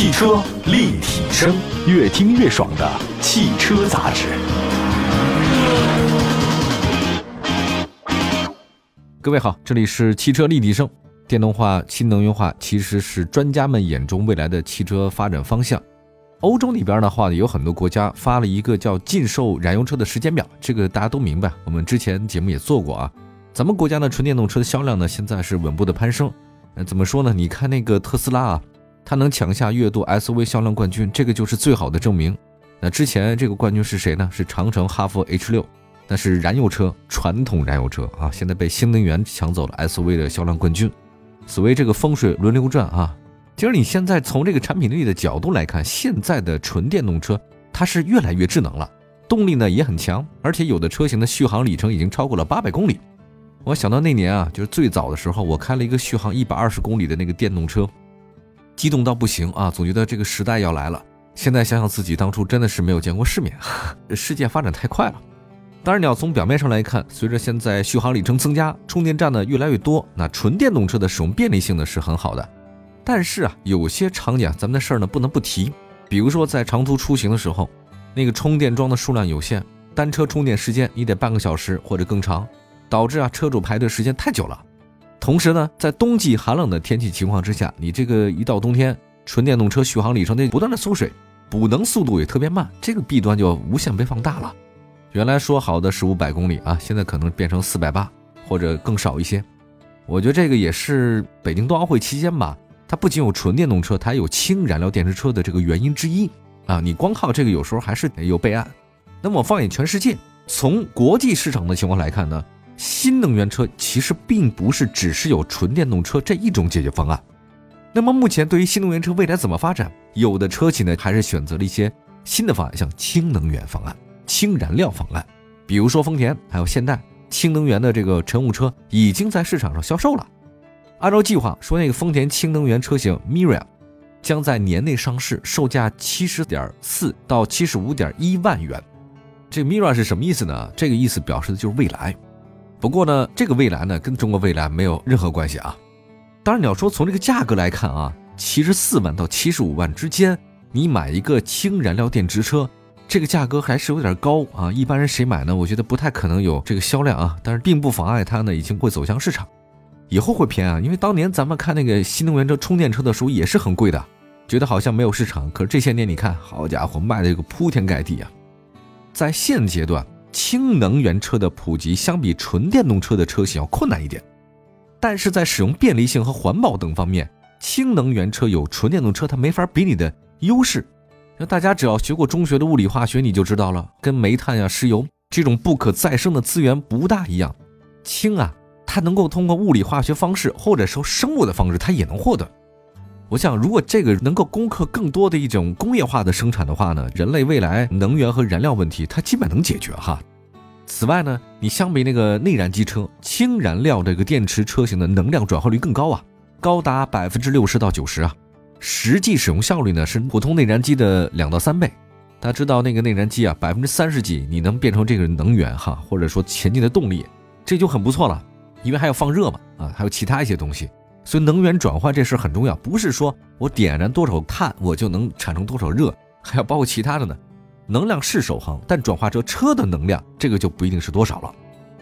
汽车立体声，越听越爽的汽车杂志。各位好，这里是汽车立体声。电动化、新能源化其实是专家们眼中未来的汽车发展方向。欧洲那边的话呢，有很多国家发了一个叫禁售燃油车的时间表，这个大家都明白。我们之前节目也做过啊。咱们国家的纯电动车的销量呢，现在是稳步的攀升。呃，怎么说呢？你看那个特斯拉啊，它能抢下月度 SUV 销量冠军，这个就是最好的证明。那之前这个冠军是谁呢？是长城哈弗 H 六，那是燃油车，传统燃油车啊，现在被新能源抢走了 SUV 的销量冠军。所谓这个风水轮流转啊，其实你现在从这个产品力的角度来看，现在的纯电动车它是越来越智能了，动力呢也很强，而且有的车型的续航里程已经超过了八百公里。我想到那年啊，就是最早的时候，我开了一个续航一百二十公里的那个电动车，激动到不行啊，总觉得这个时代要来了。现在想想自己当初真的是没有见过世面，世界发展太快了。当然，你要从表面上来看，随着现在续航里程增加，充电站呢越来越多，那纯电动车的使用便利性呢是很好的。但是啊，有些场景啊咱们的事儿呢不能不提，比如说在长途出行的时候，那个充电桩的数量有限，单车充电时间你得半个小时或者更长。导致啊车主排队时间太久了，同时呢，在冬季寒冷的天气情况之下，你这个一到冬天，纯电动车续航里程得不断的缩水，补能速度也特别慢，这个弊端就无限被放大了。原来说好的十五百公里啊，现在可能变成四百八或者更少一些。我觉得这个也是北京冬奥会期间吧，它不仅有纯电动车，它还有氢燃料电池车的这个原因之一啊。你光靠这个有时候还是得有备案。那么放眼全世界，从国际市场的情况来看呢？新能源车其实并不是只是有纯电动车这一种解决方案。那么目前对于新能源车未来怎么发展，有的车企呢还是选择了一些新的方案，像氢能源方案、氢燃料方案。比如说丰田还有现代，氢能源的这个乘务车已经在市场上销售了。按照计划说，那个丰田氢能源车型 Mirai 将在年内上市，售价七十点四到七十五点一万元。这 Mirai 是什么意思呢？这个意思表示的就是未来。不过呢，这个未来呢，跟中国未来没有任何关系啊。当然，你要说从这个价格来看啊，七十四万到七十五万之间，你买一个氢燃料电池车，这个价格还是有点高啊。一般人谁买呢？我觉得不太可能有这个销量啊。但是并不妨碍它呢，已经会走向市场，以后会偏啊。因为当年咱们看那个新能源车充电车的时候也是很贵的，觉得好像没有市场。可是这些年你看，好家伙，卖的这个铺天盖地啊。在现阶段。氢能源车的普及相比纯电动车的车型要困难一点，但是在使用便利性和环保等方面，氢能源车有纯电动车它没法比拟的优势。那大家只要学过中学的物理化学，你就知道了，跟煤炭呀、石油这种不可再生的资源不大一样。氢啊，它能够通过物理化学方式或者说生物的方式，它也能获得。我想，如果这个能够攻克更多的一种工业化的生产的话呢，人类未来能源和燃料问题，它基本能解决哈。此外呢，你相比那个内燃机车，氢燃料这个电池车型的能量转化率更高啊，高达百分之六十到九十啊，实际使用效率呢是普通内燃机的两到三倍。大家知道那个内燃机啊，百分之三十几你能变成这个能源哈，或者说前进的动力，这就很不错了，因为还要放热嘛啊，还有其他一些东西。所以能源转换这事很重要，不是说我点燃多少碳我就能产生多少热，还要包括其他的呢。能量是守恒，但转化成车的能量这个就不一定是多少了。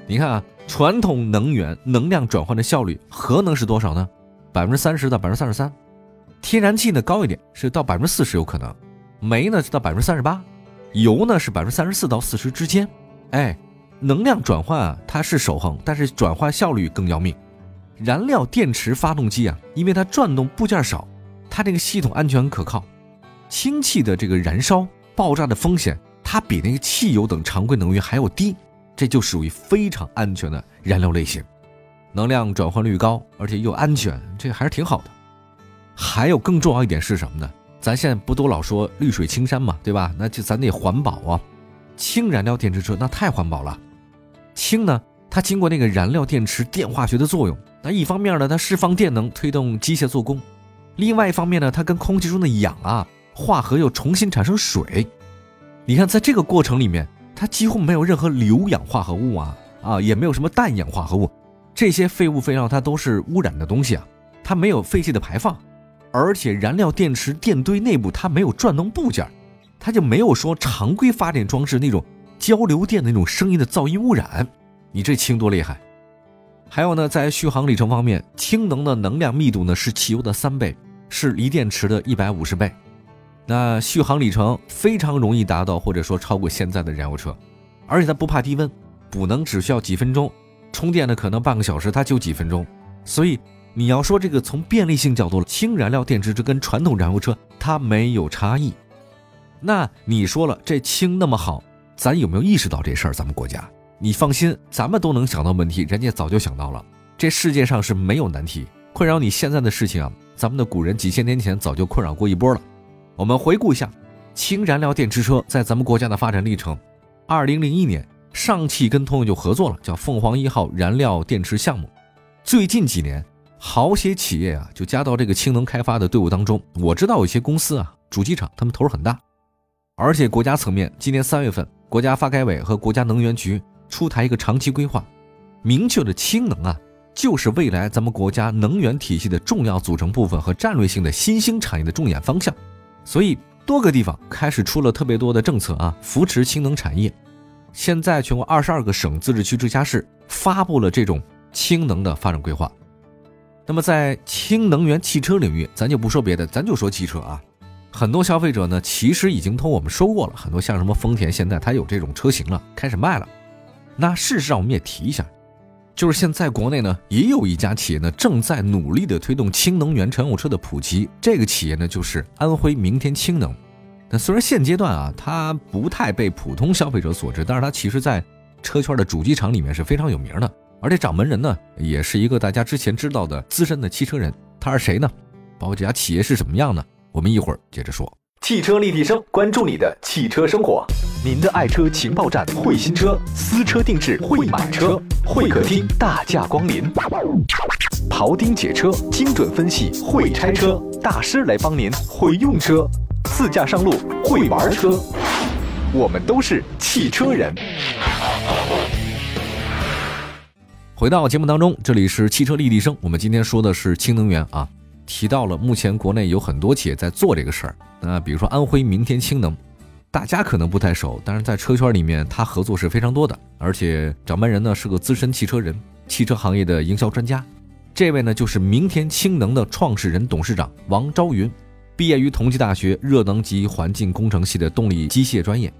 你看啊，传统能源能量转换的效率，核能是多少呢？百分之三十到百分之三十三，天然气呢高一点，是到百分之四十有可能，煤呢是到百分之三十八，油呢是百分之三十四到四十之间。哎，能量转换啊，它是守恒，但是转换效率更要命。燃料电池发动机啊，因为它转动部件少，它这个系统安全可靠。氢气的这个燃烧爆炸的风险，它比那个汽油等常规能源还要低，这就属于非常安全的燃料类型。能量转换率高，而且又安全，这个还是挺好的。还有更重要一点是什么呢？咱现在不都老说绿水青山嘛，对吧？那就咱得环保啊。氢燃料电池车那太环保了，氢呢？它经过那个燃料电池电化学的作用，那一方面呢，它释放电能推动机械做工；另外一方面呢，它跟空气中的氧啊化合，又重新产生水。你看，在这个过程里面，它几乎没有任何硫氧化合物啊啊，也没有什么氮氧化合物，这些废物废料它都是污染的东西啊，它没有废气的排放。而且燃料电池电堆内部它没有转动部件，它就没有说常规发电装置那种交流电的那种声音的噪音污染。你这氢多厉害！还有呢，在续航里程方面，氢能的能量密度呢是汽油的三倍，是锂电池的一百五十倍。那续航里程非常容易达到，或者说超过现在的燃油车，而且它不怕低温，补能只需要几分钟，充电呢可能半个小时，它就几分钟。所以你要说这个从便利性角度，氢燃料电池这跟传统燃油车它没有差异。那你说了，这氢那么好，咱有没有意识到这事儿？咱们国家？你放心，咱们都能想到问题，人家早就想到了。这世界上是没有难题，困扰你现在的事情啊，咱们的古人几千年前早就困扰过一波了。我们回顾一下，氢燃料电池车在咱们国家的发展历程。二零零一年，上汽跟通用就合作了，叫凤凰一号燃料电池项目。最近几年，好些企业啊就加到这个氢能开发的队伍当中。我知道有些公司啊，主机厂他们头儿很大，而且国家层面，今年三月份，国家发改委和国家能源局。出台一个长期规划，明确的氢能啊，就是未来咱们国家能源体系的重要组成部分和战略性的新兴产业的重点方向。所以多个地方开始出了特别多的政策啊，扶持氢能产业。现在全国二十二个省、自治区、直辖市发布了这种氢能的发展规划。那么在氢能源汽车领域，咱就不说别的，咱就说汽车啊。很多消费者呢，其实已经同我们说过了，很多像什么丰田，现在它有这种车型了，开始卖了。那事实上，我们也提一下，就是现在国内呢，也有一家企业呢，正在努力的推动氢能源乘用车的普及。这个企业呢，就是安徽明天氢能。那虽然现阶段啊，它不太被普通消费者所知，但是它其实在车圈的主机厂里面是非常有名的。而且掌门人呢，也是一个大家之前知道的资深的汽车人。他是谁呢？包括这家企业是什么样呢？我们一会儿接着说。汽车立体声，关注你的汽车生活。您的爱车情报站，会新车，私车定制，会买车，会客厅大驾光临，庖丁解车，精准分析，会拆车大师来帮您，会用车，自驾上路，会玩车，我们都是汽车人。回到节目当中，这里是汽车立体声，我们今天说的是氢能源啊。提到了，目前国内有很多企业在做这个事儿。那比如说安徽明天氢能，大家可能不太熟，但是在车圈里面，他合作是非常多的。而且掌门人呢是个资深汽车人，汽车行业的营销专家。这位呢就是明天氢能的创始人、董事长王昭云，毕业于同济大学热能及环境工程系的动力机械专业。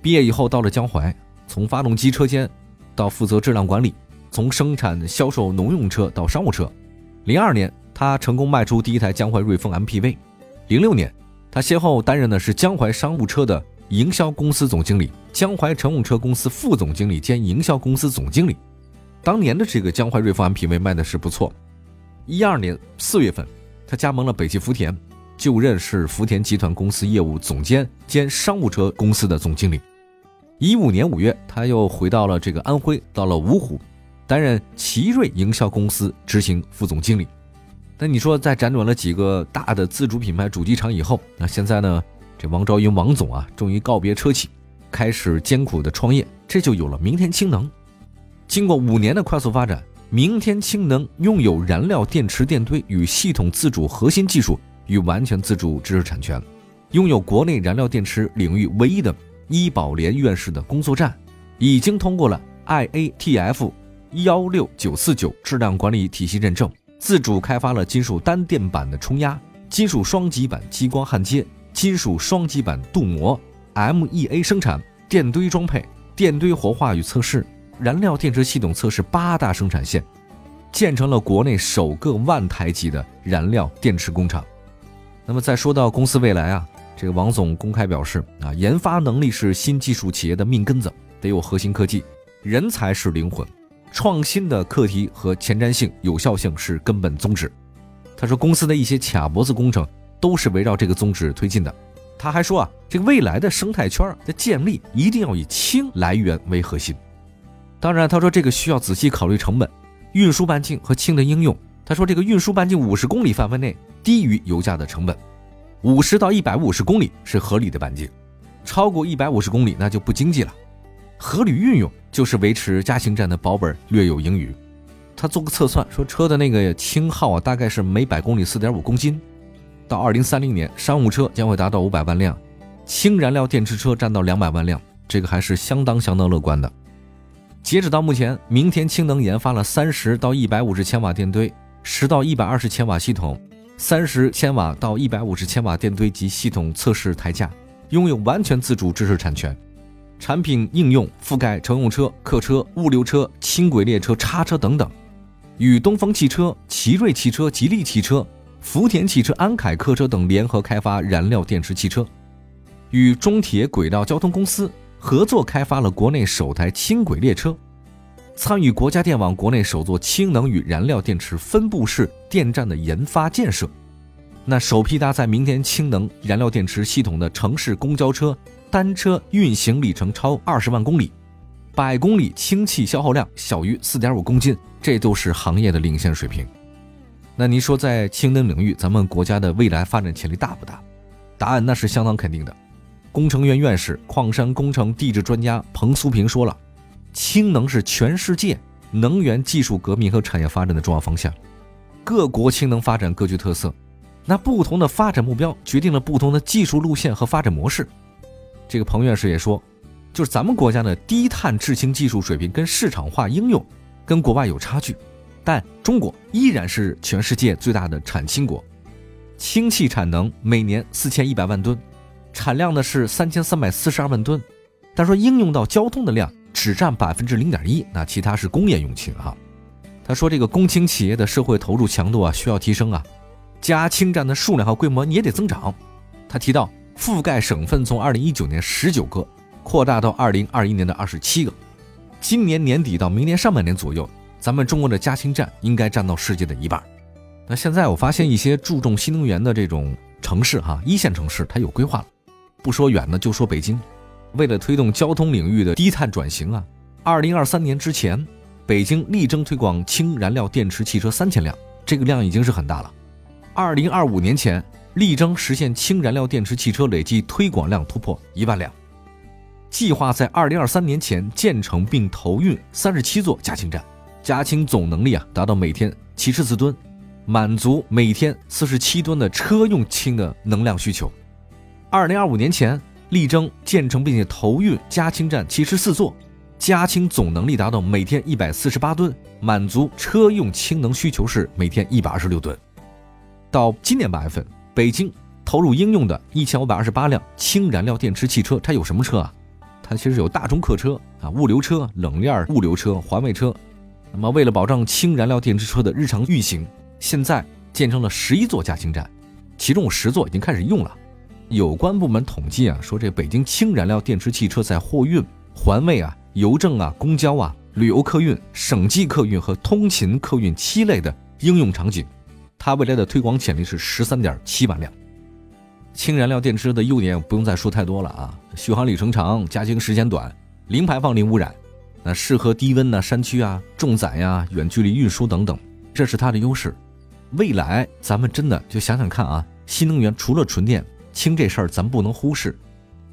毕业以后到了江淮，从发动机车间到负责质量管理，从生产销售农用车到商务车。零二年。他成功卖出第一台江淮瑞风 MPV。零六年，他先后担任的是江淮商务车的营销公司总经理、江淮乘用车公司副总经理兼营销公司总经理。当年的这个江淮瑞风 MPV 卖的是不错。一二年四月份，他加盟了北汽福田，就任是福田集团公司业务总监兼商务车公司的总经理。一五年五月，他又回到了这个安徽，到了芜湖，担任奇瑞营销公司执行副总经理。那你说，在辗转了几个大的自主品牌主机厂以后，那现在呢？这王昭云王总啊，终于告别车企，开始艰苦的创业，这就有了明天氢能。经过五年的快速发展，明天氢能拥有燃料电池电堆与系统自主核心技术与完全自主知识产权，拥有国内燃料电池领域唯一的医保联院士的工作站，已经通过了 IATF 幺六九四九质量管理体系认证。自主开发了金属单电板的冲压、金属双极板激光焊接、金属双极板镀膜、MEA 生产、电堆装配、电堆活化与测试、燃料电池系统测试八大生产线，建成了国内首个万台级的燃料电池工厂。那么再说到公司未来啊，这个王总公开表示啊，研发能力是新技术企业的命根子，得有核心科技，人才是灵魂。创新的课题和前瞻性、有效性是根本宗旨。他说，公司的一些卡脖子工程都是围绕这个宗旨推进的。他还说啊，这个未来的生态圈的建立一定要以氢来源为核心。当然，他说这个需要仔细考虑成本、运输半径和氢的应用。他说，这个运输半径五十公里范围内低于油价的成本，五十到一百五十公里是合理的半径，超过一百五十公里那就不经济了。合理运用就是维持加氢站的保本略有盈余。他做个测算，说车的那个氢耗啊，大概是每百公里四点五公斤。到二零三零年，商务车将会达到五百万辆，氢燃料电池车占到两百万辆，这个还是相当相当乐观的。截止到目前，明天氢能研发了三十到一百五十千瓦电堆、十到一百二十千瓦系统、三十千瓦到一百五十千瓦电堆及系统测试台架，拥有完全自主知识产权。产品应用覆盖乘用车、客车、物流车、轻轨列车、叉车等等，与东风汽车、奇瑞汽车、吉利汽车、福田汽车、安凯客车等联合开发燃料电池汽车，与中铁轨道交通公司合作开发了国内首台轻轨列车，参与国家电网国内首座氢能与燃料电池分布式电站的研发建设。那首批搭载明天氢能燃料电池系统的城市公交车。单车运行里程超二十万公里，百公里氢气消耗量小于四点五公斤，这都是行业的领先水平。那您说，在氢能领域，咱们国家的未来发展潜力大不大？答案那是相当肯定的。工程院院士、矿山工程地质专家彭苏平说了，氢能是全世界能源技术革命和产业发展的重要方向。各国氢能发展各具特色，那不同的发展目标决定了不同的技术路线和发展模式。这个彭院士也说，就是咱们国家的低碳制氢技术水平跟市场化应用跟国外有差距，但中国依然是全世界最大的产氢国，氢气产能每年四千一百万吨，产量呢是三千三百四十二万吨，但说应用到交通的量只占百分之零点一，那其他是工业用氢哈。他说这个工氢企业的社会投入强度啊需要提升啊，加氢站的数量和规模你也得增长。他提到。覆盖省份从二零一九年十九个扩大到二零二一年的二十七个，今年年底到明年上半年左右，咱们中国的加氢站应该占到世界的一半。那现在我发现一些注重新能源的这种城市哈，一线城市它有规划了。不说远的，就说北京，为了推动交通领域的低碳转型啊，二零二三年之前，北京力争推广氢燃料电池汽车三千辆，这个量已经是很大了。二零二五年前。力争实现氢燃料电池汽车累计推广量突破一万辆，计划在二零二三年前建成并投运三十七座加氢站，加氢总能力啊达到每天七十四吨，满足每天四十七吨的车用氢的能量需求。二零二五年前力争建成并且投运加氢站七十四座，加氢总能力达到每天一百四十八吨，满足车用氢能需求是每天一百二十六吨。到今年八月份。北京投入应用的一千五百二十八辆氢燃料电池汽车，它有什么车啊？它其实有大众客车啊、物流车、冷链物流车、环卫车。那么，为了保障氢燃料电池车的日常运行，现在建成了十一座加氢站，其中十座已经开始用了。有关部门统计啊，说这北京氢燃料电池汽车在货运、环卫啊、邮政啊、公交啊、旅游客运、省际客运和通勤客运七类的应用场景。它未来的推广潜力是十三点七万辆。氢燃料电池的优点不用再说太多了啊，续航里程长，加氢时间短，零排放零污染，那适合低温呢、山区啊、重载呀、远距离运输等等，这是它的优势。未来咱们真的就想想看啊，新能源除了纯电，氢这事儿咱不能忽视。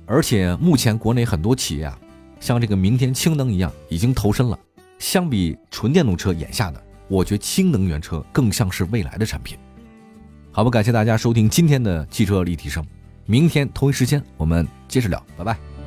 而且目前国内很多企业啊，像这个明天氢能一样已经投身了，相比纯电动车眼下的。我觉得氢能源车更像是未来的产品。好吧，感谢大家收听今天的汽车立体声，明天同一时间我们接着聊，拜拜。